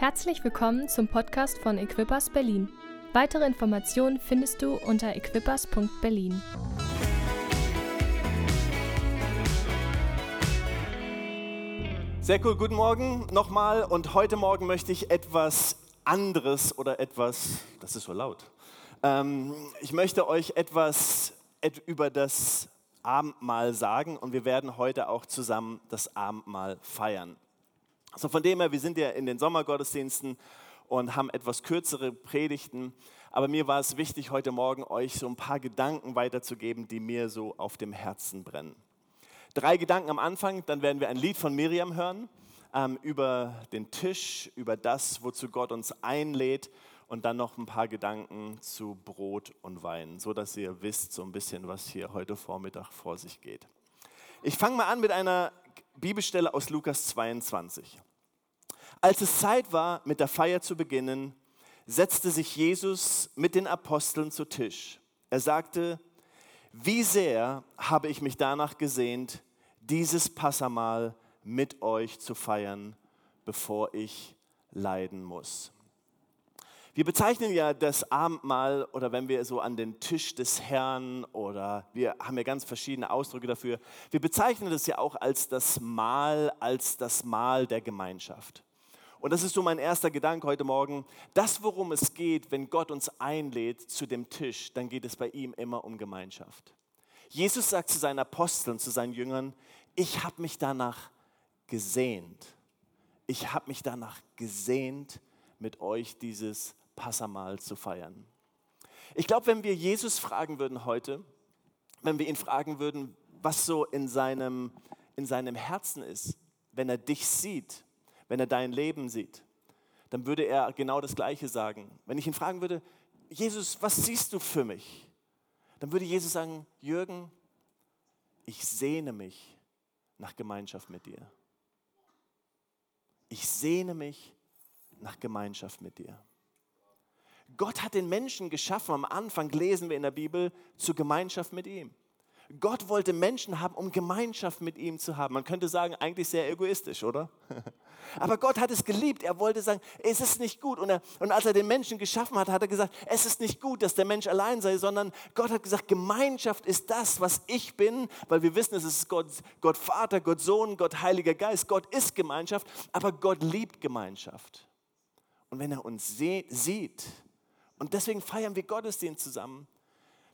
Herzlich willkommen zum Podcast von Equippers Berlin. Weitere Informationen findest du unter equippers.berlin. Sehr cool, guten Morgen nochmal und heute Morgen möchte ich etwas anderes oder etwas, das ist so laut, ähm, ich möchte euch etwas über das Abendmahl sagen und wir werden heute auch zusammen das Abendmahl feiern. Also von dem her, wir sind ja in den Sommergottesdiensten und haben etwas kürzere Predigten, aber mir war es wichtig, heute Morgen euch so ein paar Gedanken weiterzugeben, die mir so auf dem Herzen brennen. Drei Gedanken am Anfang, dann werden wir ein Lied von Miriam hören ähm, über den Tisch, über das, wozu Gott uns einlädt und dann noch ein paar Gedanken zu Brot und Wein, so dass ihr wisst so ein bisschen, was hier heute Vormittag vor sich geht. Ich fange mal an mit einer Bibelstelle aus Lukas 22. Als es Zeit war, mit der Feier zu beginnen, setzte sich Jesus mit den Aposteln zu Tisch. Er sagte, wie sehr habe ich mich danach gesehnt, dieses Passamal mit euch zu feiern, bevor ich leiden muss. Wir bezeichnen ja das Abendmahl oder wenn wir so an den Tisch des Herrn oder wir haben ja ganz verschiedene Ausdrücke dafür. Wir bezeichnen das ja auch als das Mahl, als das Mahl der Gemeinschaft. Und das ist so mein erster Gedanke heute Morgen. Das, worum es geht, wenn Gott uns einlädt zu dem Tisch, dann geht es bei ihm immer um Gemeinschaft. Jesus sagt zu seinen Aposteln, zu seinen Jüngern, ich habe mich danach gesehnt. Ich habe mich danach gesehnt, mit euch dieses Passamal zu feiern. Ich glaube, wenn wir Jesus fragen würden heute, wenn wir ihn fragen würden, was so in seinem, in seinem Herzen ist, wenn er dich sieht, wenn er dein Leben sieht, dann würde er genau das Gleiche sagen. Wenn ich ihn fragen würde, Jesus, was siehst du für mich? Dann würde Jesus sagen, Jürgen, ich sehne mich nach Gemeinschaft mit dir. Ich sehne mich nach Gemeinschaft mit dir. Gott hat den Menschen geschaffen, am Anfang lesen wir in der Bibel, zur Gemeinschaft mit ihm. Gott wollte Menschen haben, um Gemeinschaft mit ihm zu haben. Man könnte sagen, eigentlich sehr egoistisch, oder? Aber Gott hat es geliebt. Er wollte sagen, es ist nicht gut. Und, er, und, als er den Menschen geschaffen hat, hat er gesagt, es ist nicht gut, dass der Mensch allein sei, sondern Gott hat gesagt, Gemeinschaft ist das, was ich bin, weil wir wissen, es ist Gott, Gott Vater, Gott Sohn, Gott Heiliger Geist. Gott ist Gemeinschaft, aber Gott liebt Gemeinschaft. Und wenn er uns sieht, und deswegen feiern wir Gottesdienst zusammen,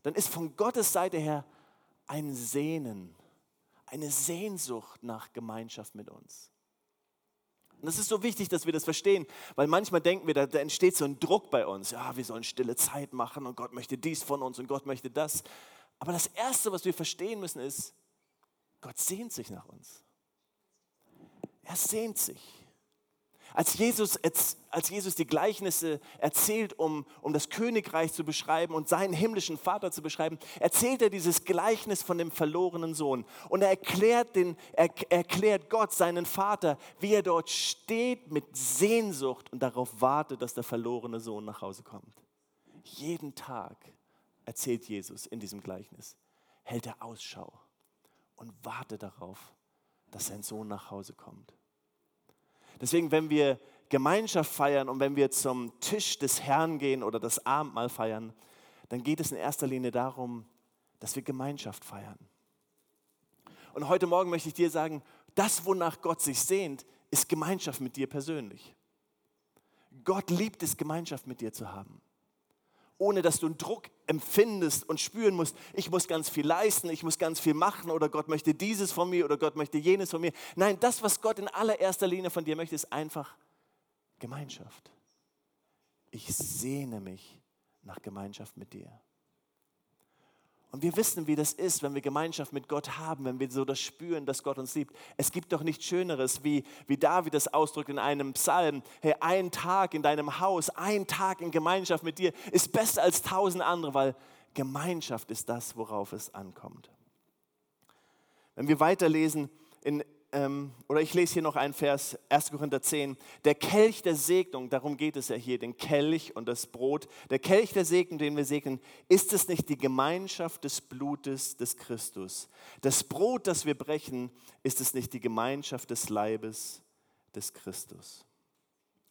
dann ist von Gottes Seite her ein Sehnen, eine Sehnsucht nach Gemeinschaft mit uns. Und es ist so wichtig, dass wir das verstehen, weil manchmal denken wir, da, da, entsteht so ein Druck bei uns. Ja, wir sollen stille Zeit machen und Gott möchte dies von uns und Gott möchte das. Aber das Erste, was wir verstehen müssen, ist, Gott sehnt sich nach uns. Er sehnt sich. Als Jesus, als Jesus die Gleichnisse erzählt, um, um das Königreich zu beschreiben und seinen himmlischen Vater zu beschreiben, erzählt er dieses Gleichnis von dem verlorenen Sohn. Und er erklärt, den, er, erklärt Gott, seinen Vater, wie er dort steht mit Sehnsucht und darauf wartet, dass der verlorene Sohn nach Hause kommt. Jeden Tag, erzählt Jesus in diesem Gleichnis, hält er Ausschau und wartet darauf, dass sein Sohn nach Hause kommt. Deswegen, wenn wir Gemeinschaft feiern und wenn wir zum Tisch des Herrn gehen oder das Abendmahl feiern, dann geht es in erster Linie darum, dass wir Gemeinschaft feiern. Und heute Morgen möchte ich dir sagen, das, wonach Gott sich sehnt, ist Gemeinschaft mit dir persönlich. Gott liebt es, Gemeinschaft mit dir zu haben ohne dass du einen Druck empfindest und spüren musst, ich muss ganz viel leisten, ich muss ganz viel machen oder Gott möchte dieses von mir oder Gott möchte jenes von mir. Nein, das, was Gott in allererster Linie von dir möchte, ist einfach Gemeinschaft. Ich sehne mich nach Gemeinschaft mit dir. Und wir wissen, wie das ist, wenn wir Gemeinschaft mit Gott haben, wenn wir so das spüren, dass Gott uns liebt. Es gibt doch nichts Schöneres, wie, wie David das ausdrückt in einem Psalm. Hey, ein Tag in deinem Haus, ein Tag in Gemeinschaft mit dir ist besser als tausend andere, weil Gemeinschaft ist das, worauf es ankommt. Wenn wir weiterlesen in ähm, oder ich lese hier noch einen Vers, 1. Korinther 10, der Kelch der Segnung, darum geht es ja hier, den Kelch und das Brot, der Kelch der Segnung, den wir segnen, ist es nicht die Gemeinschaft des Blutes des Christus? Das Brot, das wir brechen, ist es nicht die Gemeinschaft des Leibes des Christus?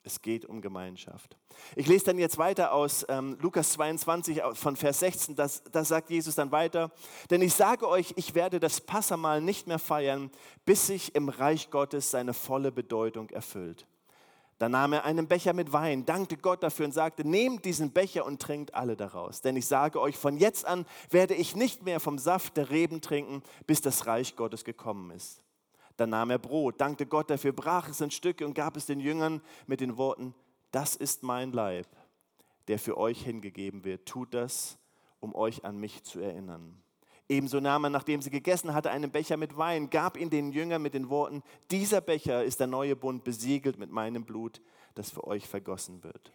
Es geht um Gemeinschaft. Ich lese dann jetzt weiter aus ähm, Lukas 22 von Vers 16. Da das sagt Jesus dann weiter. Denn ich sage euch, ich werde das Passamal nicht mehr feiern, bis sich im Reich Gottes seine volle Bedeutung erfüllt. Dann nahm er einen Becher mit Wein, dankte Gott dafür und sagte, nehmt diesen Becher und trinkt alle daraus. Denn ich sage euch, von jetzt an werde ich nicht mehr vom Saft der Reben trinken, bis das Reich Gottes gekommen ist. Dann nahm er Brot, dankte Gott dafür, brach es in Stücke und gab es den Jüngern mit den Worten, das ist mein Leib, der für euch hingegeben wird. Tut das, um euch an mich zu erinnern. Ebenso nahm er, nachdem sie gegessen hatte, einen Becher mit Wein, gab ihn den Jüngern mit den Worten, dieser Becher ist der neue Bund, besiegelt mit meinem Blut, das für euch vergossen wird.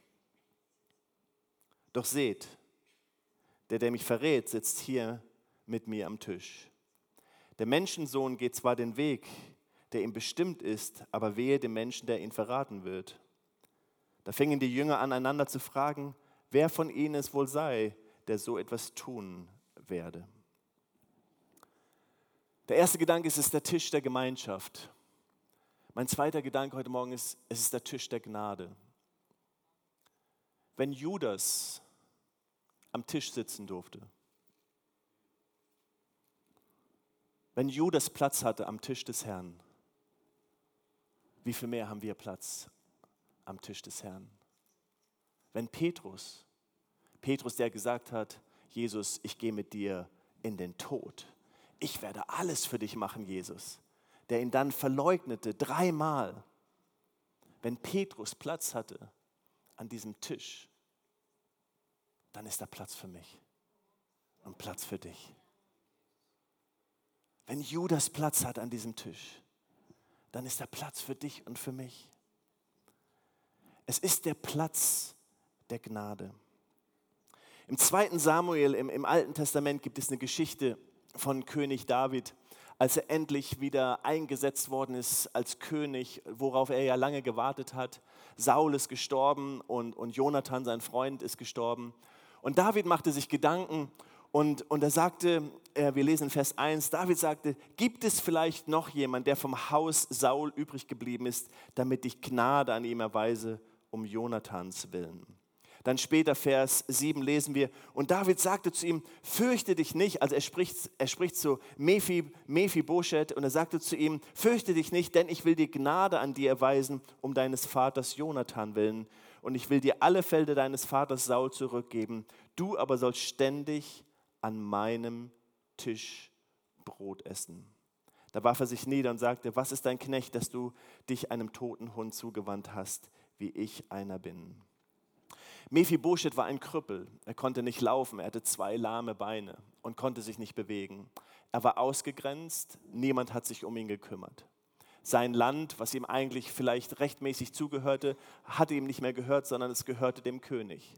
Doch seht, der, der mich verrät, sitzt hier mit mir am Tisch. Der Menschensohn geht zwar den Weg, der ihm bestimmt ist, aber wehe dem Menschen, der ihn verraten wird. Da fingen die Jünger an, einander zu fragen, wer von ihnen es wohl sei, der so etwas tun werde. Der erste Gedanke ist, es ist der Tisch der Gemeinschaft. Mein zweiter Gedanke heute Morgen ist, es ist der Tisch der Gnade. Wenn Judas am Tisch sitzen durfte, wenn Judas Platz hatte am Tisch des Herrn, wie viel mehr haben wir Platz am Tisch des Herrn? Wenn Petrus, Petrus, der gesagt hat, Jesus, ich gehe mit dir in den Tod. Ich werde alles für dich machen, Jesus. Der ihn dann verleugnete dreimal. Wenn Petrus Platz hatte an diesem Tisch, dann ist da Platz für mich und Platz für dich. Wenn Judas Platz hat an diesem Tisch, dann ist da Platz für dich und für mich. Es ist der Platz der Gnade. Im zweiten Samuel, im, im Alten Testament, gibt es eine Geschichte von König David, als er endlich wieder eingesetzt worden ist als König, worauf er ja lange gewartet hat. Saul ist gestorben und, und Jonathan, sein Freund, ist gestorben. Und David machte sich Gedanken und, und er sagte, äh, wir lesen Vers 1, David sagte, gibt es vielleicht noch jemand, der vom Haus Saul übrig geblieben ist, damit ich Gnade an ihm erweise, um Jonathans willen? Dann später Vers 7 lesen wir, und David sagte zu ihm, fürchte dich nicht, also er spricht, er spricht zu Mephi, Mephibosheth und er sagte zu ihm, fürchte dich nicht, denn ich will dir Gnade an dir erweisen, um deines Vaters Jonathan willen. Und ich will dir alle Felder deines Vaters Saul zurückgeben. Du aber sollst ständig an meinem Tisch Brot essen. Da warf er sich nieder und sagte, was ist dein Knecht, dass du dich einem toten Hund zugewandt hast, wie ich einer bin? Mephibosheth war ein Krüppel. Er konnte nicht laufen, er hatte zwei lahme Beine und konnte sich nicht bewegen. Er war ausgegrenzt, niemand hat sich um ihn gekümmert. Sein Land, was ihm eigentlich vielleicht rechtmäßig zugehörte, hatte ihm nicht mehr gehört, sondern es gehörte dem König.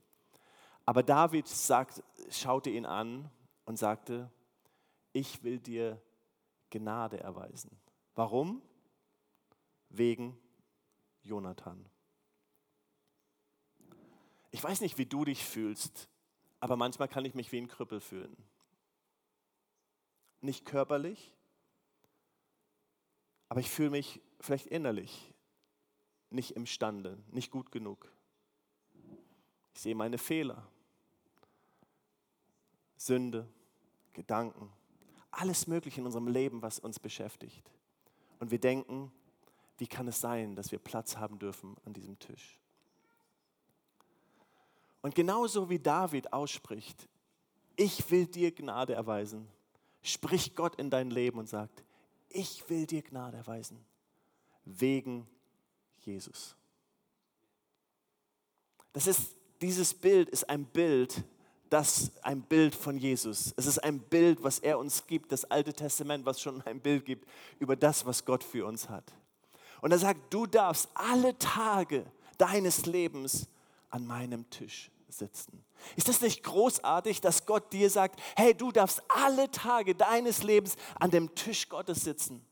Aber David sagt, schaute ihn an und sagte, ich will dir Gnade erweisen. Warum? Wegen Jonathan. Ich weiß nicht, wie du dich fühlst, aber manchmal kann ich mich wie ein Krüppel fühlen. Nicht körperlich, aber ich fühle mich vielleicht innerlich nicht imstande, nicht gut genug. Ich sehe meine Fehler. Sünde, Gedanken, alles Mögliche in unserem Leben, was uns beschäftigt. Und wir denken, wie kann es sein, dass wir Platz haben dürfen an diesem Tisch? Und genauso wie David ausspricht, ich will dir Gnade erweisen, spricht Gott in dein Leben und sagt, ich will dir Gnade erweisen, wegen Jesus. Das ist, dieses Bild ist ein Bild das ein Bild von Jesus. Es ist ein Bild, was er uns gibt, das Alte Testament, was schon ein Bild gibt über das, was Gott für uns hat. Und er sagt, du darfst alle Tage deines Lebens an meinem Tisch sitzen. Ist das nicht großartig, dass Gott dir sagt, hey, du darfst alle Tage deines Lebens an dem Tisch Gottes sitzen?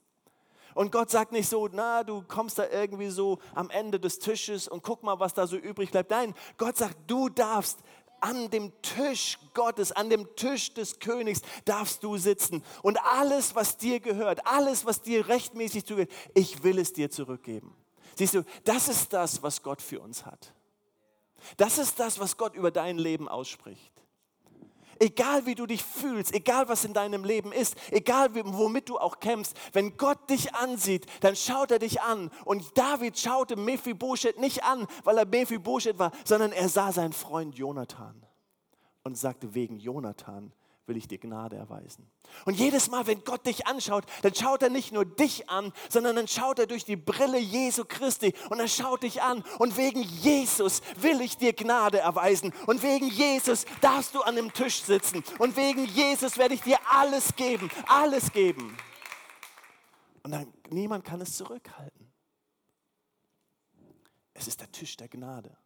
Und Gott sagt nicht so, na, du kommst da irgendwie so am Ende des Tisches und guck mal, was da so übrig bleibt. Nein, Gott sagt, du darfst an dem Tisch Gottes, an dem Tisch des Königs darfst du sitzen. Und alles, was dir gehört, alles, was dir rechtmäßig zugehört, ich will es dir zurückgeben. Siehst du, das ist das, was Gott für uns hat. Das ist das, was Gott über dein Leben ausspricht. Egal wie du dich fühlst, egal was in deinem Leben ist, egal womit du auch kämpfst, wenn Gott dich ansieht, dann schaut er dich an. Und David schaute Mephibosheth nicht an, weil er Mephibosheth war, sondern er sah seinen Freund Jonathan und sagte, wegen Jonathan will ich dir Gnade erweisen. Und jedes Mal, wenn Gott dich anschaut, dann schaut er nicht nur dich an, sondern dann schaut er durch die Brille Jesu Christi und er schaut dich an. Und wegen Jesus will ich dir Gnade erweisen. Und wegen Jesus darfst du an dem Tisch sitzen. Und wegen Jesus werde ich dir alles geben, alles geben. Und dann niemand kann es zurückhalten. Es ist der Tisch der Gnade.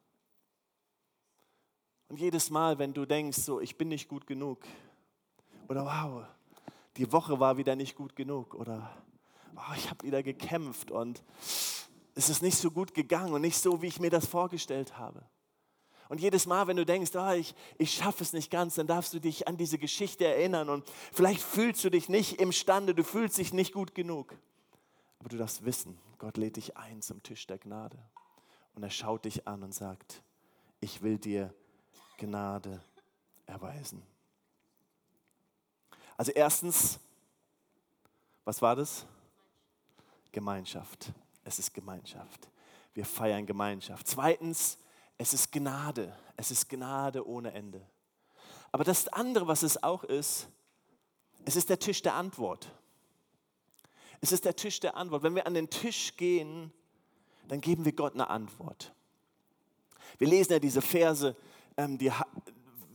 Und jedes Mal, wenn du denkst, so, ich bin nicht gut genug, oder wow, die Woche war wieder nicht gut genug, oder oh, ich habe wieder gekämpft und es ist nicht so gut gegangen und nicht so, wie ich mir das vorgestellt habe. Und jedes Mal, wenn du denkst, oh, ich, ich schaffe es nicht ganz, dann darfst du dich an diese Geschichte erinnern und vielleicht fühlst du dich nicht imstande, du fühlst dich nicht gut genug. Aber du darfst wissen, Gott lädt dich ein zum Tisch der Gnade. Und er schaut dich an und sagt, ich will dir Gnade erweisen. Also erstens, was war das? Gemeinschaft. Es ist Gemeinschaft. Wir feiern Gemeinschaft. Zweitens, es ist Gnade. Es ist Gnade ohne Ende. Aber das andere, was es auch ist, es ist der Tisch der Antwort. Es ist der Tisch der Antwort. Wenn wir an den Tisch gehen, dann geben wir Gott eine Antwort. Wir lesen ja diese Verse, ähm, die,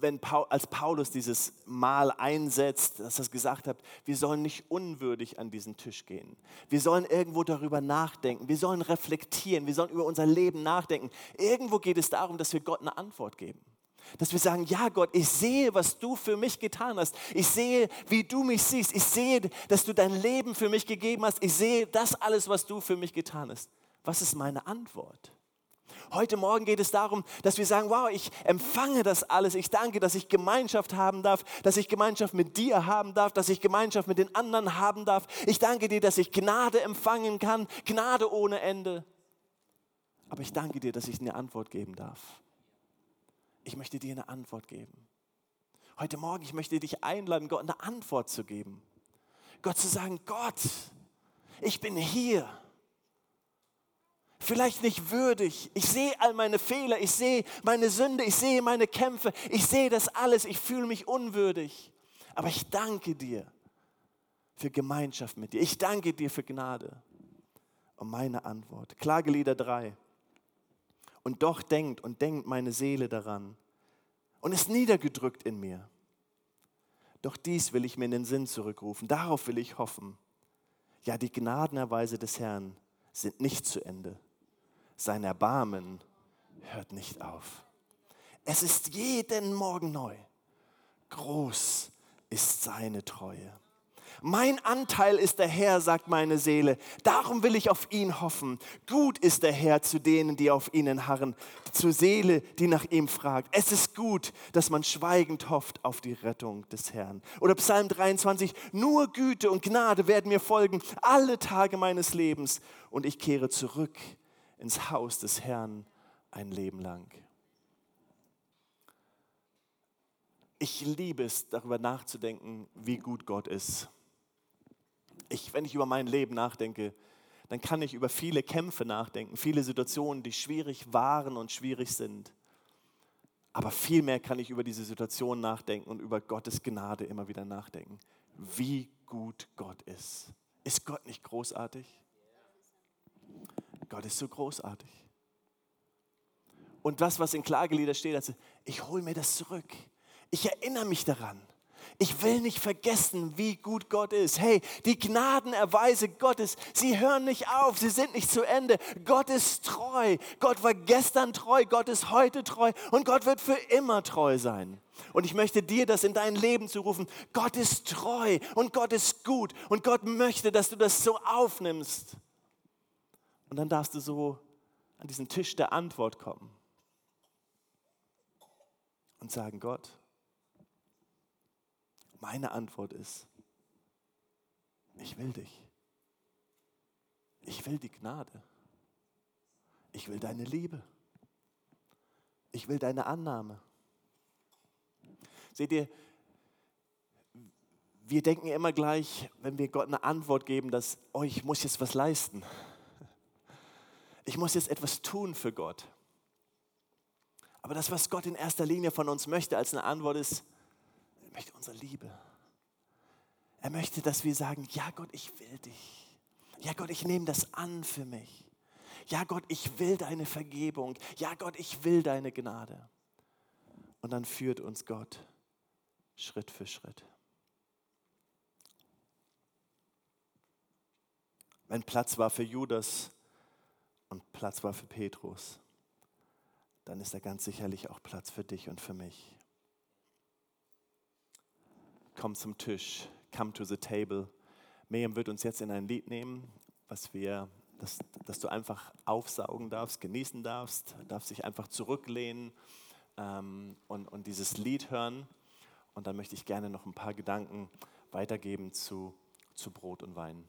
wenn Paul, als Paulus dieses Mahl einsetzt, dass er gesagt hat, wir sollen nicht unwürdig an diesen Tisch gehen. Wir sollen irgendwo darüber nachdenken. Wir sollen reflektieren. Wir sollen über unser Leben nachdenken. Irgendwo geht es darum, dass wir Gott eine Antwort geben. Dass wir sagen, ja Gott, ich sehe, was du für mich getan hast. Ich sehe, wie du mich siehst. Ich sehe, dass du dein Leben für mich gegeben hast. Ich sehe das alles, was du für mich getan hast. Was ist meine Antwort? Heute Morgen geht es darum, dass wir sagen, wow, ich empfange das alles. Ich danke, dass ich Gemeinschaft haben darf, dass ich Gemeinschaft mit dir haben darf, dass ich Gemeinschaft mit den anderen haben darf. Ich danke dir, dass ich Gnade empfangen kann, Gnade ohne Ende. Aber ich danke dir, dass ich eine Antwort geben darf. Ich möchte dir eine Antwort geben. Heute Morgen, ich möchte dich einladen, Gott eine Antwort zu geben. Gott zu sagen, Gott, ich bin hier vielleicht nicht würdig. Ich sehe all meine Fehler, ich sehe meine Sünde, ich sehe meine Kämpfe, ich sehe das alles, ich fühle mich unwürdig. Aber ich danke dir für Gemeinschaft mit dir. Ich danke dir für Gnade. Und meine Antwort, Klagelieder 3. Und doch denkt und denkt meine Seele daran und ist niedergedrückt in mir. Doch dies will ich mir in den Sinn zurückrufen, darauf will ich hoffen. Ja, die Gnadenerweise des Herrn sind nicht zu Ende sein Erbarmen hört nicht auf. Es ist jeden Morgen neu. Groß ist seine Treue. Mein Anteil ist der Herr, sagt meine Seele. Darum will ich auf ihn hoffen. Gut ist der Herr zu denen, die auf ihnen harren, zur Seele, die nach ihm fragt. Es ist gut, dass man schweigend hofft auf die Rettung des Herrn. Oder Psalm 23, nur Güte und Gnade werden mir folgen alle Tage meines Lebens und ich kehre zurück ins Haus des Herrn ein Leben lang. Ich liebe es, darüber nachzudenken, wie gut Gott ist. Ich, wenn ich über mein Leben nachdenke, dann kann ich über viele Kämpfe nachdenken, viele Situationen, die schwierig waren und schwierig sind. Aber vielmehr kann ich über diese Situation nachdenken und über Gottes Gnade immer wieder nachdenken. Wie gut Gott ist. Ist Gott nicht großartig? Gott ist so großartig. Und das, was in Klagelieder steht, also, ich hole mir das zurück. Ich erinnere mich daran. Ich will nicht vergessen, wie gut Gott ist. Hey, die Gnadenerweise Gottes, sie hören nicht auf, sie sind nicht zu Ende. Gott ist treu. Gott war gestern treu, Gott ist heute treu und Gott wird für immer treu sein. Und ich möchte dir das in dein Leben zu rufen. Gott ist treu und Gott ist gut und Gott möchte, dass du das so aufnimmst. Und dann darfst du so an diesen Tisch der Antwort kommen und sagen, Gott, meine Antwort ist, ich will dich. Ich will die Gnade. Ich will deine Liebe. Ich will deine Annahme. Seht ihr, wir denken immer gleich, wenn wir Gott eine Antwort geben, dass, oh, ich muss jetzt was leisten. Ich muss jetzt etwas tun für Gott. Aber das, was Gott in erster Linie von uns möchte als eine Antwort ist, er möchte unsere Liebe. Er möchte, dass wir sagen, ja Gott, ich will dich. Ja Gott, ich nehme das an für mich. Ja Gott, ich will deine Vergebung. Ja Gott, ich will deine Gnade. Und dann führt uns Gott Schritt für Schritt. Wenn Platz war für Judas und Platz war für Petrus, dann ist da ganz sicherlich auch Platz für dich und für mich. Komm zum Tisch, come to the table. Miriam wird uns jetzt in ein Lied nehmen, was wir, das, das du einfach aufsaugen darfst, genießen darfst, darfst dich einfach zurücklehnen ähm, und, und dieses Lied hören. Und dann möchte ich gerne noch ein paar Gedanken weitergeben zu, zu Brot und Wein.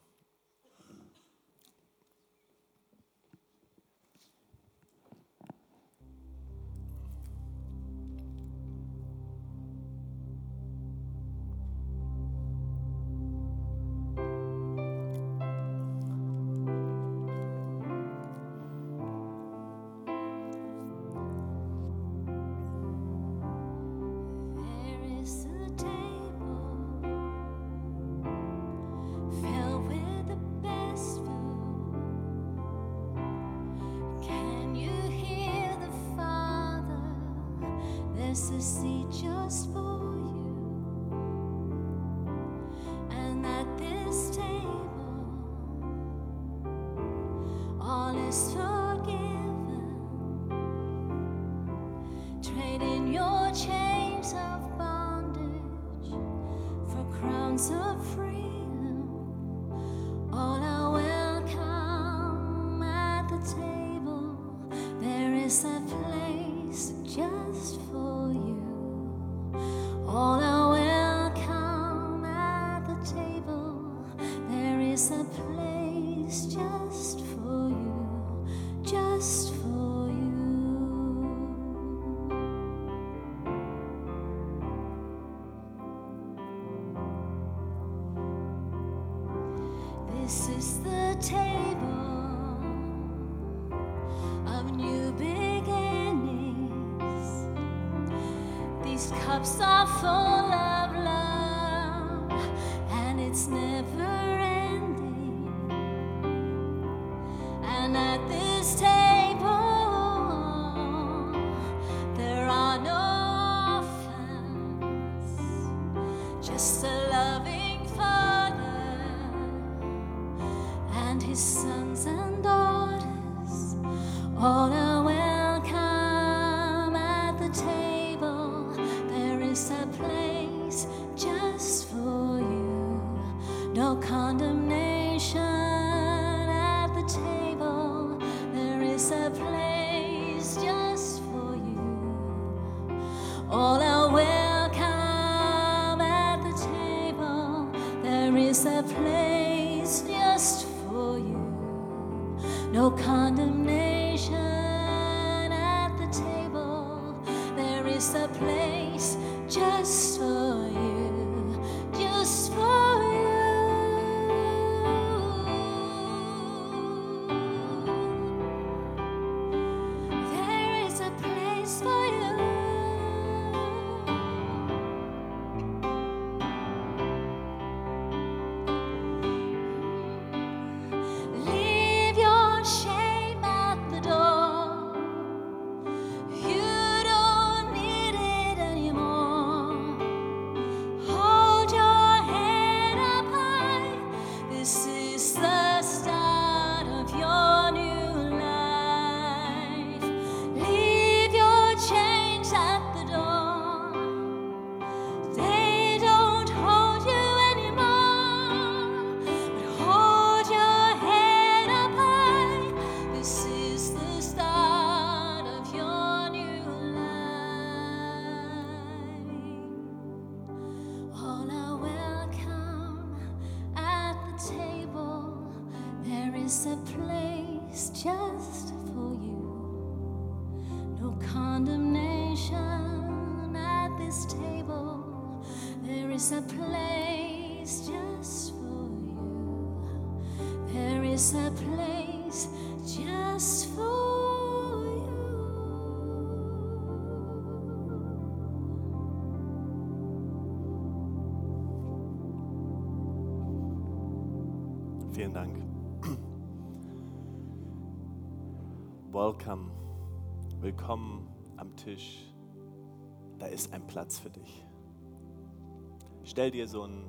for of. place play. Vielen Dank. Welcome. Willkommen am Tisch. Da ist ein Platz für dich. Stell dir so eine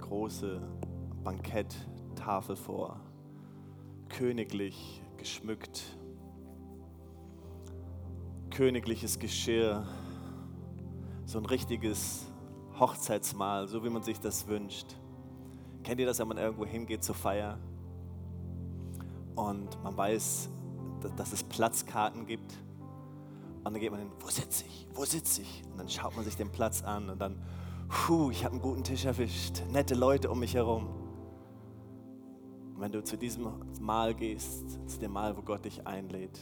große Banketttafel vor, königlich geschmückt, königliches Geschirr, so ein richtiges Hochzeitsmahl, so wie man sich das wünscht. Kennt ihr das, wenn man irgendwo hingeht zur Feier und man weiß, dass, es Platzkarten gibt? Und dann geht man hin, wo sitze ich? Wo sitze ich? Und dann schaut man sich den Platz an und dann, puh, ich habe einen guten Tisch erwischt, nette Leute um mich herum. Und wenn du zu diesem Mahl gehst, zu dem Mahl, wo Gott dich einlädt,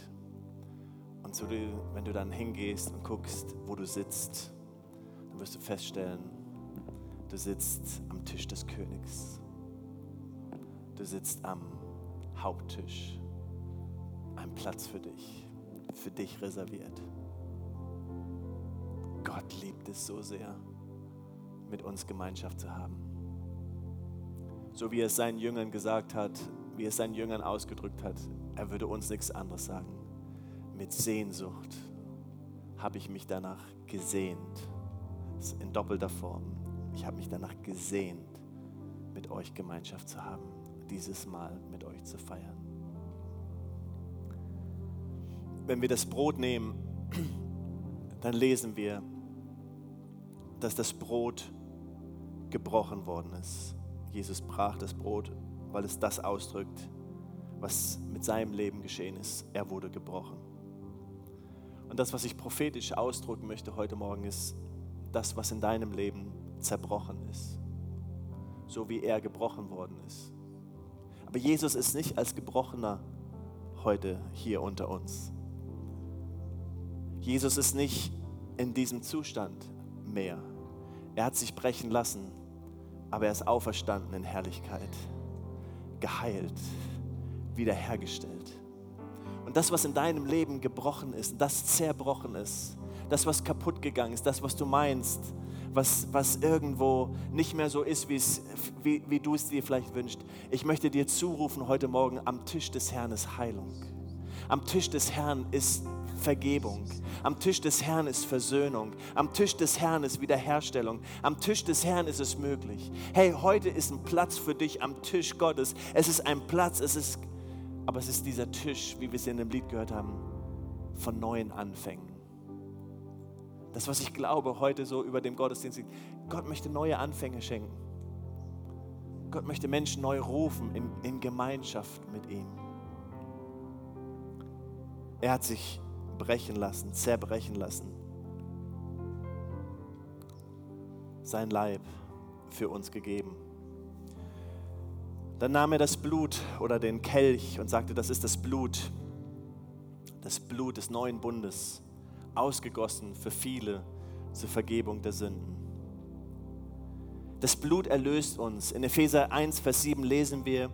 und zu, wenn du dann hingehst und guckst, wo du sitzt, dann wirst du feststellen, du sitzt am Tisch des Königs. Du sitzt am Haupttisch. Ein Platz für dich, für dich reserviert. Gott liebt es so sehr, mit uns Gemeinschaft zu haben. So wie er es seinen Jüngern gesagt hat, wie er es seinen Jüngern ausgedrückt hat, er würde uns nichts anderes sagen. Mit Sehnsucht habe ich mich danach gesehnt. In doppelter Form. Ich habe mich danach gesehnt, mit euch Gemeinschaft zu haben, dieses Mal mit euch zu feiern. Wenn wir das Brot nehmen, dann lesen wir, dass das Brot gebrochen worden ist. Jesus brach das Brot, weil es das ausdrückt, was mit seinem Leben geschehen ist. Er wurde gebrochen. Und das, was ich prophetisch ausdrücken möchte heute Morgen, ist das, was in deinem Leben zerbrochen ist. So wie er gebrochen worden ist. Aber Jesus ist nicht als Gebrochener heute hier unter uns. Jesus ist nicht in diesem Zustand mehr. Er hat sich brechen lassen, aber er ist auferstanden in Herrlichkeit, geheilt, wiederhergestellt. Und das, was in deinem Leben gebrochen ist, das zerbrochen ist, das, was kaputt gegangen ist, das, was du meinst, was, was irgendwo nicht mehr so ist, wie, wie du es dir vielleicht wünschst. Ich möchte dir zurufen heute Morgen, am Tisch des Herrn ist Heilung. Am Tisch des Herrn ist Vergebung. Am Tisch des Herrn ist Versöhnung. Am Tisch des Herrn ist Wiederherstellung. Am Tisch des Herrn ist es möglich. Hey, heute ist ein Platz für dich am Tisch Gottes. Es ist ein Platz, es ist, aber es ist dieser Tisch, wie wir es in dem Lied gehört haben, von neuen Anfängen. Das, was ich glaube heute so über dem Gottesdienst, Gott möchte neue Anfänge schenken. Gott möchte Menschen neu rufen in, in Gemeinschaft mit ihm. Er hat sich brechen lassen, zerbrechen lassen. Sein Leib für uns gegeben. Dann nahm er das Blut oder den Kelch und sagte, das ist das Blut, das Blut des neuen Bundes ausgegossen für viele zur Vergebung der Sünden. Das Blut erlöst uns. In Epheser 1, Vers 7 lesen wir,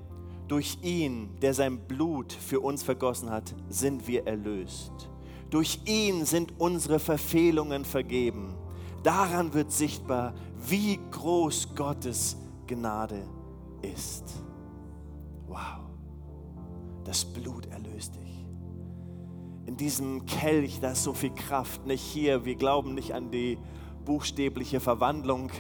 durch ihn, der sein Blut für uns vergossen hat, sind wir erlöst. Durch ihn sind unsere Verfehlungen vergeben. Daran wird sichtbar, wie groß Gottes Gnade ist. Wow, das Blut erlöst dich in diesem Kelch, da ist so viel Kraft, nicht hier. Wir glauben nicht an die buchstäbliche Verwandlung,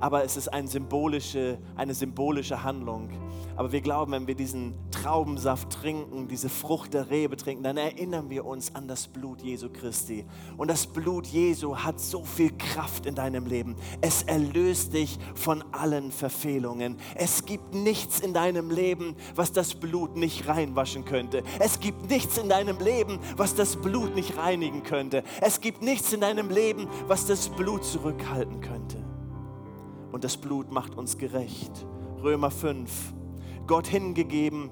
aber es ist eine symbolische, eine symbolische Handlung. Aber wir glauben, wenn wir diesen Traubensaft trinken, diese Frucht der Rebe trinken, dann erinnern wir uns an das Blut Jesu Christi. Und das Blut Jesu hat so viel Kraft in deinem Leben. Es erlöst dich von allen Verfehlungen. Es gibt nichts in deinem Leben, was das Blut nicht reinwaschen könnte. Es gibt nichts in deinem Leben, was das Blut nicht reinigen könnte. Es gibt nichts in deinem Leben, was das Blut zurückhalten könnte. Und das Blut macht uns gerecht. Römer 5. Gott hingegeben,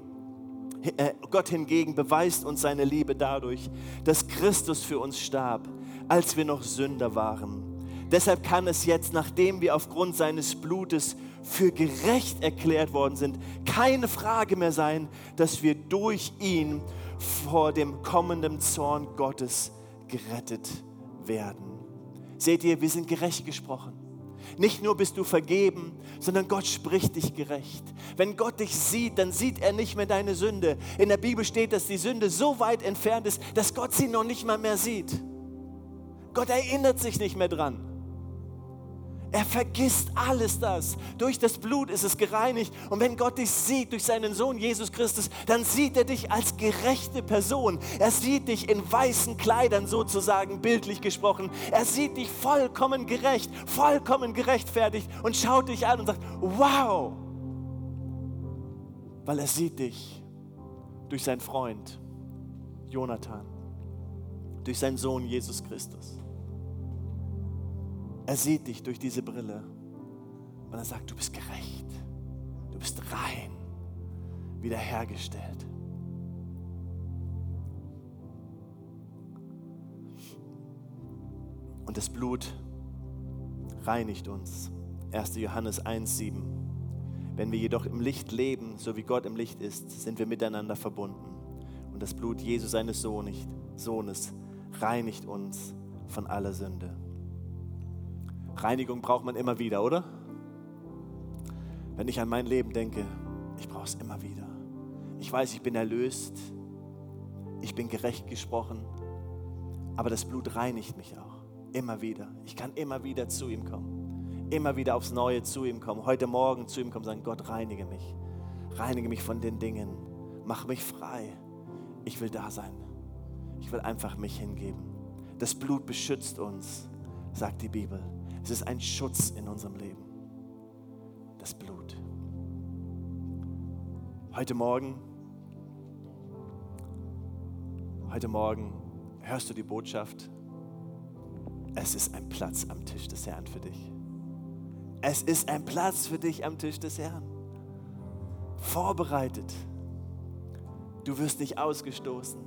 äh, Gott hingegen beweist uns seine Liebe dadurch, dass Christus für uns starb, als wir noch Sünder waren. Deshalb kann es jetzt, nachdem wir aufgrund seines Blutes für gerecht erklärt worden sind, keine Frage mehr sein, dass wir durch ihn vor dem kommenden Zorn Gottes gerettet werden. Seht ihr, wir sind gerecht gesprochen. Nicht nur bist du vergeben, sondern Gott spricht dich gerecht. Wenn Gott dich sieht, dann sieht er nicht mehr deine Sünde. In der Bibel steht, dass die Sünde so weit entfernt ist, dass Gott sie noch nicht mal mehr sieht. Gott erinnert sich nicht mehr dran. Er vergisst alles das. Durch das Blut ist es gereinigt. Und wenn Gott dich sieht durch seinen Sohn Jesus Christus, dann sieht er dich als gerechte Person. Er sieht dich in weißen Kleidern sozusagen, bildlich gesprochen. Er sieht dich vollkommen gerecht, vollkommen gerechtfertigt und schaut dich an und sagt, wow. Weil er sieht dich durch seinen Freund Jonathan, durch seinen Sohn Jesus Christus. Er sieht dich durch diese Brille und er sagt, du bist gerecht, du bist rein, wiederhergestellt. Und das Blut reinigt uns. 1. Johannes 1,7. Wenn wir jedoch im Licht leben, so wie Gott im Licht ist, sind wir miteinander verbunden. Und das Blut Jesu seines Sohnes reinigt uns von aller Sünde. Reinigung braucht man immer wieder, oder? Wenn ich an mein Leben denke, ich brauche es immer wieder. Ich weiß, ich bin erlöst, ich bin gerecht gesprochen, aber das Blut reinigt mich auch. Immer wieder. Ich kann immer wieder zu ihm kommen. Immer wieder aufs Neue zu ihm kommen. Heute Morgen zu ihm kommen und sagen, Gott, reinige mich. Reinige mich von den Dingen. Mach mich frei. Ich will da sein. Ich will einfach mich hingeben. Das Blut beschützt uns, sagt die Bibel. Es ist ein Schutz in unserem Leben. Das Blut. Heute Morgen, heute Morgen hörst du die Botschaft. Es ist ein Platz am Tisch des Herrn für dich. Es ist ein Platz für dich am Tisch des Herrn. Vorbereitet. Du wirst nicht ausgestoßen,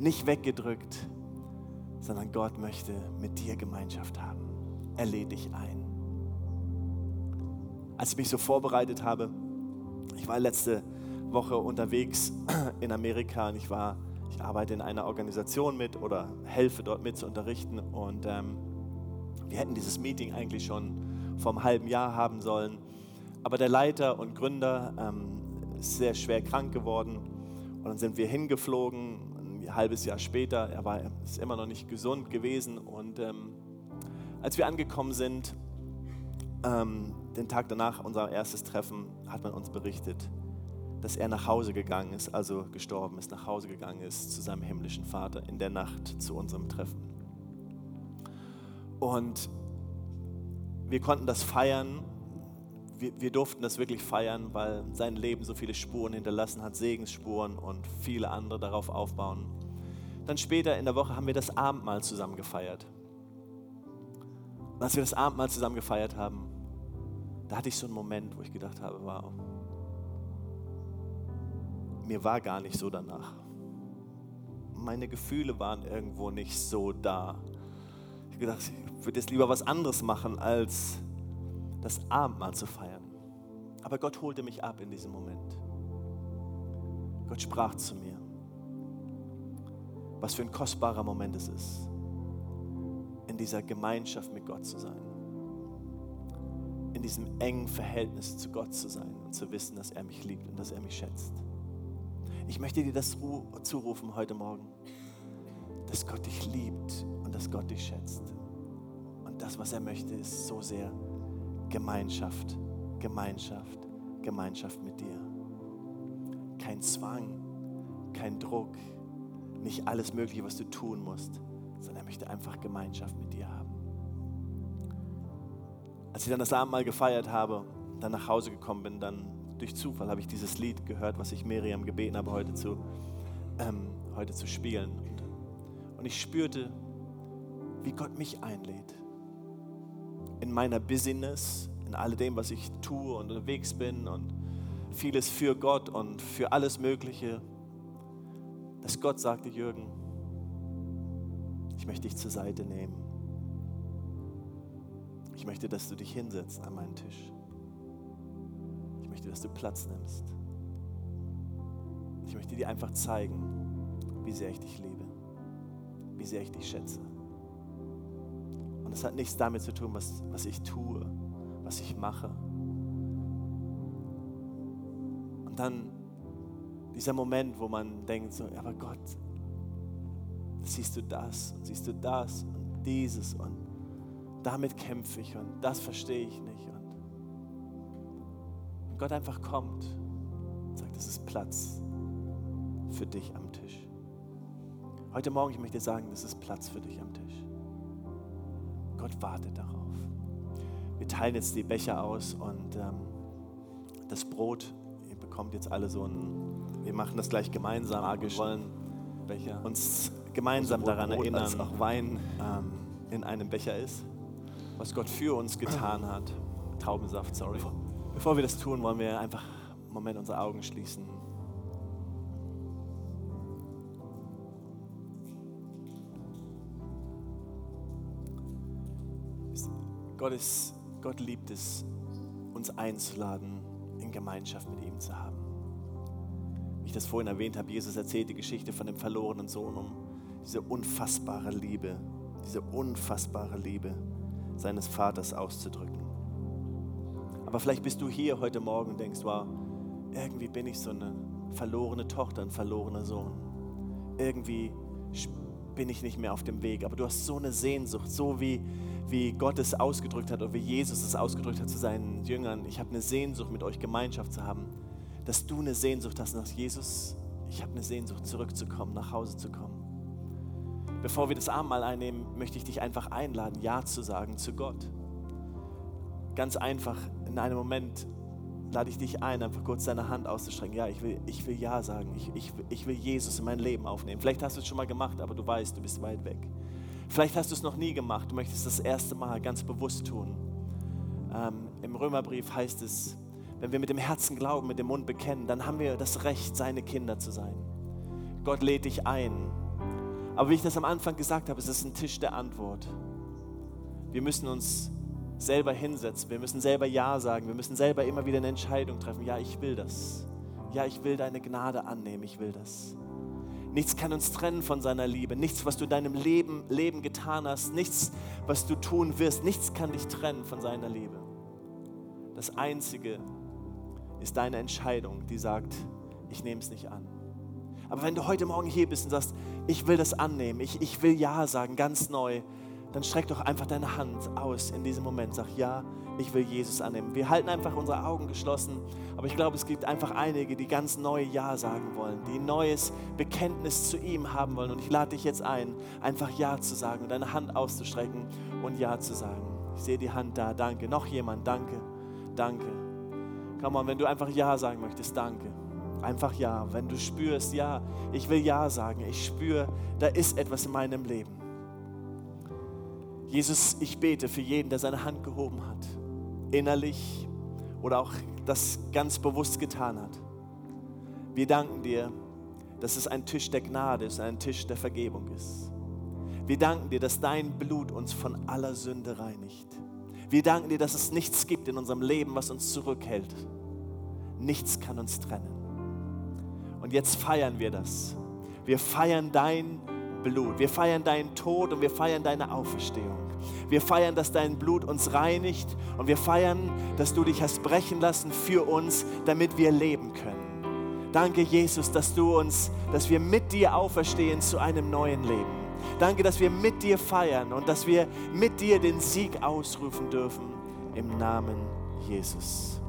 nicht weggedrückt, sondern Gott möchte mit dir Gemeinschaft haben er lädt dich ein. Als ich mich so vorbereitet habe, ich war letzte Woche unterwegs in Amerika und ich war, ich arbeite in einer Organisation mit oder helfe dort mit zu unterrichten und ähm, wir hätten dieses Meeting eigentlich schon vor einem halben Jahr haben sollen, aber der Leiter und Gründer ähm, ist sehr schwer krank geworden und dann sind wir hingeflogen, ein halbes Jahr später, er war ist immer noch nicht gesund gewesen und ähm, als wir angekommen sind, ähm, den Tag danach, unser erstes Treffen, hat man uns berichtet, dass er nach Hause gegangen ist, also gestorben ist, nach Hause gegangen ist zu seinem himmlischen Vater in der Nacht zu unserem Treffen. Und wir konnten das feiern, wir, wir, durften das wirklich feiern, weil sein Leben so viele Spuren hinterlassen hat, Segensspuren und viele andere darauf aufbauen. Dann später in der Woche haben wir das Abendmahl zusammen gefeiert. Und als wir das Abendmahl zusammen gefeiert haben, da hatte ich so einen Moment, wo ich gedacht habe, wow, mir war gar nicht so danach. Meine Gefühle waren irgendwo nicht so da. Ich habe gedacht, ich würde jetzt lieber was anderes machen, als das Abendmahl zu feiern. Aber Gott holte mich ab in diesem Moment. Gott sprach zu mir. Was für ein kostbarer Moment es ist in dieser Gemeinschaft mit Gott zu sein. In diesem engen Verhältnis zu Gott zu sein und zu wissen, dass er mich liebt und dass er mich schätzt. Ich möchte dir das zurufen heute Morgen, dass Gott dich liebt und dass Gott dich schätzt. Und das, was er möchte, ist so sehr Gemeinschaft, Gemeinschaft, Gemeinschaft mit dir. Kein Zwang, kein Druck, nicht alles Mögliche, was du tun musst, sondern er möchte einfach Gemeinschaft mit dir haben. Als ich dann das Abendmahl gefeiert habe, dann nach Hause gekommen bin, dann durch Zufall habe ich dieses Lied gehört, was ich Miriam gebeten habe, heute zu, ähm, heute zu spielen. Und, ich spürte, wie Gott mich einlädt. In meiner Business, in all dem, was ich tue und unterwegs bin und vieles für Gott und für alles Mögliche, dass Gott sagte, Jürgen, ich möchte dich zur Seite nehmen. Ich möchte, dass du dich hinsetzt an meinen Tisch. Ich möchte, dass du Platz nimmst. Ich möchte dir einfach zeigen, wie sehr ich dich liebe, wie sehr ich dich schätze. Und es hat nichts damit zu tun, was, was ich tue, was ich mache. Und dann dieser Moment, wo man denkt, so, aber Gott, siehst du das und siehst du das und dieses und damit kämpfe ich und das verstehe ich nicht. Und Gott einfach kommt und sagt, es ist Platz für dich am Tisch. Heute Morgen, ich möchte sagen, es ist Platz für dich am Tisch. Gott wartet darauf. Wir teilen jetzt die Becher aus und ähm, das Brot. Ihr bekommt jetzt alle so ein, wir machen das gleich gemeinsam. Wir wollen Becher. uns gemeinsam daran erinnern, dass auch Wein ähm, in einem Becher ist, was Gott für uns getan hat. Traubensaft, sorry. Bevor wir das tun, wollen wir einfach einen Moment unsere Augen schließen. Gott, ist, Gott liebt es, uns einzuladen, in Gemeinschaft mit ihm zu haben. Wie ich das vorhin erwähnt habe, Jesus erzählt die Geschichte von dem verlorenen Sohn, um diese unfassbare Liebe, diese unfassbare Liebe seines Vaters auszudrücken. Aber vielleicht bist du hier heute Morgen und denkst, wow, irgendwie bin ich so eine verlorene Tochter, ein verlorener Sohn. Irgendwie bin ich nicht mehr auf dem Weg. Aber du hast so eine Sehnsucht, so wie, wie Gott es ausgedrückt hat oder wie Jesus es ausgedrückt hat zu seinen Jüngern. Ich habe eine Sehnsucht, mit euch Gemeinschaft zu haben. Dass du eine Sehnsucht hast nach Jesus. Ich habe eine Sehnsucht, zurückzukommen, nach Hause zu kommen. Bevor wir das Abendmahl einnehmen, möchte ich dich einfach einladen, Ja zu sagen zu Gott. Ganz einfach, in einem Moment lade ich dich ein, einfach kurz deine Hand auszustrecken. Ja, ich will, ich will Ja sagen. Ich, ich, ich will Jesus in mein Leben aufnehmen. Vielleicht hast du es schon mal gemacht, aber du weißt, du bist weit weg. Vielleicht hast du es noch nie gemacht. Du möchtest das erste Mal ganz bewusst tun. Ähm, Im Römerbrief heißt es, wenn wir mit dem Herzen glauben, mit dem Mund bekennen, dann haben wir das Recht, seine Kinder zu sein. Gott lädt dich ein. Aber wie ich das am Anfang gesagt habe, es ist ein Tisch der Antwort. Wir müssen uns selber hinsetzen. Wir müssen selber Ja sagen. Wir müssen selber immer wieder eine Entscheidung treffen. Ja, ich will das. Ja, ich will deine Gnade annehmen. Ich will das. Nichts kann uns trennen von seiner Liebe. Nichts, was du in deinem Leben, Leben getan hast. Nichts, was du tun wirst. Nichts kann dich trennen von seiner Liebe. Das Einzige ist deine Entscheidung, die sagt, ich nehme es nicht an. Aber wenn du heute Morgen hier bist und sagst, ich will das annehmen, ich, ich will Ja sagen, ganz neu, dann streck doch einfach deine Hand aus in diesem Moment. Sag, ja, ich will Jesus annehmen. Wir halten einfach unsere Augen geschlossen, aber ich glaube, es gibt einfach einige, die ganz neu Ja sagen wollen, die ein neues Bekenntnis zu ihm haben wollen. Und ich lade dich jetzt ein, einfach Ja zu sagen und deine Hand auszustrecken und Ja zu sagen. Ich sehe die Hand da, danke. Noch jemand, danke, danke. Komm on, wenn du einfach Ja sagen möchtest, danke. Einfach Ja. Wenn du spürst, ja, ich will Ja sagen, ich spüre, da ist etwas in meinem Leben Jesus, ich bete für jeden, der seine Hand gehoben hat, innerlich oder auch das ganz bewusst getan hat. Wir danken dir, dass es ein Tisch der Gnade ist, ein Tisch der Vergebung ist. Wir danken dir, dass dein Blut uns von aller Sünde reinigt. Wir danken dir, dass es nichts gibt in unserem Leben, was uns zurückhält. Nichts kann uns trennen. Und jetzt feiern wir das. Wir feiern dein Blut. Wir feiern deinen Tod und wir feiern deine Auferstehung. Wir feiern, dass dein Blut uns reinigt und wir feiern, dass du dich hast brechen lassen für uns, damit wir leben können. Danke, Jesus, dass du uns, dass wir mit dir auferstehen zu einem neuen Leben. Danke, dass wir mit dir feiern und dass wir mit dir den Sieg ausrufen dürfen im Namen Jesus.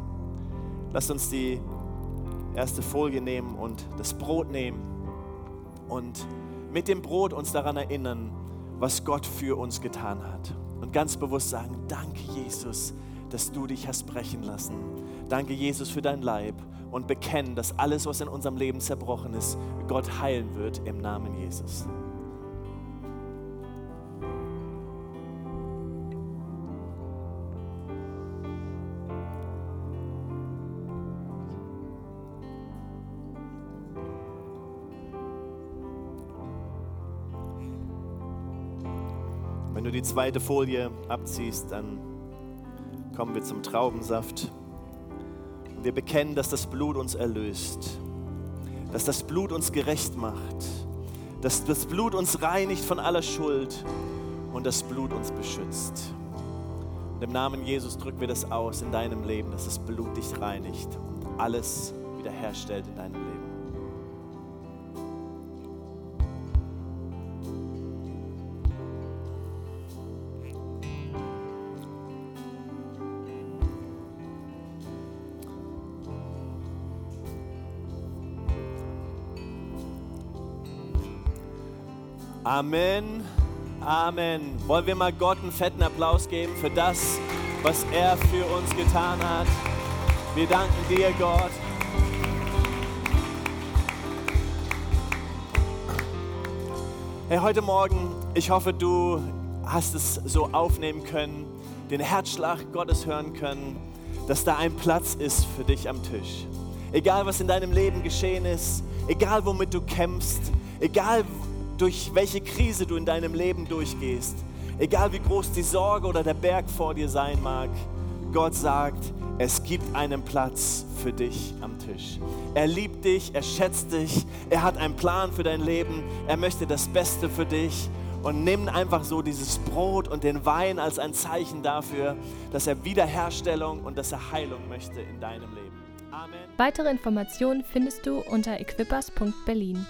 Lass uns die erste Folie nehmen und das Brot nehmen und mit dem Brot uns daran erinnern, was Gott für uns getan hat. Und ganz bewusst sagen, danke Jesus, dass du dich hast brechen lassen. Danke Jesus für dein Leib und bekennen, dass alles, was in unserem Leben zerbrochen ist, Gott heilen wird im Namen Jesus. Die zweite Folie abziehst, dann kommen wir zum Traubensaft. Und wir bekennen, dass das Blut uns erlöst, dass das Blut uns gerecht macht, dass das Blut uns reinigt von aller Schuld und das Blut uns beschützt. Und im Namen Jesus drücken wir das aus in deinem Leben, dass das Blut dich reinigt und alles wiederherstellt in deinem Leben. Amen. Amen. Wollen wir mal Gott einen fetten Applaus geben für das, was er für uns getan hat. Wir danken dir, Gott. Hey, heute Morgen, ich hoffe, du hast es so aufnehmen können, den Herzschlag Gottes hören können, dass da ein Platz ist für dich am Tisch. Egal, was in deinem Leben geschehen ist, egal, womit du kämpfst, egal, durch welche Krise du in deinem Leben durchgehst, egal wie groß die Sorge oder der Berg vor dir sein mag, Gott sagt, es gibt einen Platz für dich am Tisch. Er liebt dich, er schätzt dich, er hat einen Plan für dein Leben, er möchte das Beste für dich und nimm einfach so dieses Brot und den Wein als ein Zeichen dafür, dass er Wiederherstellung und dass er Heilung möchte in deinem Leben. Amen. Weitere Informationen findest du unter equippers.berlin.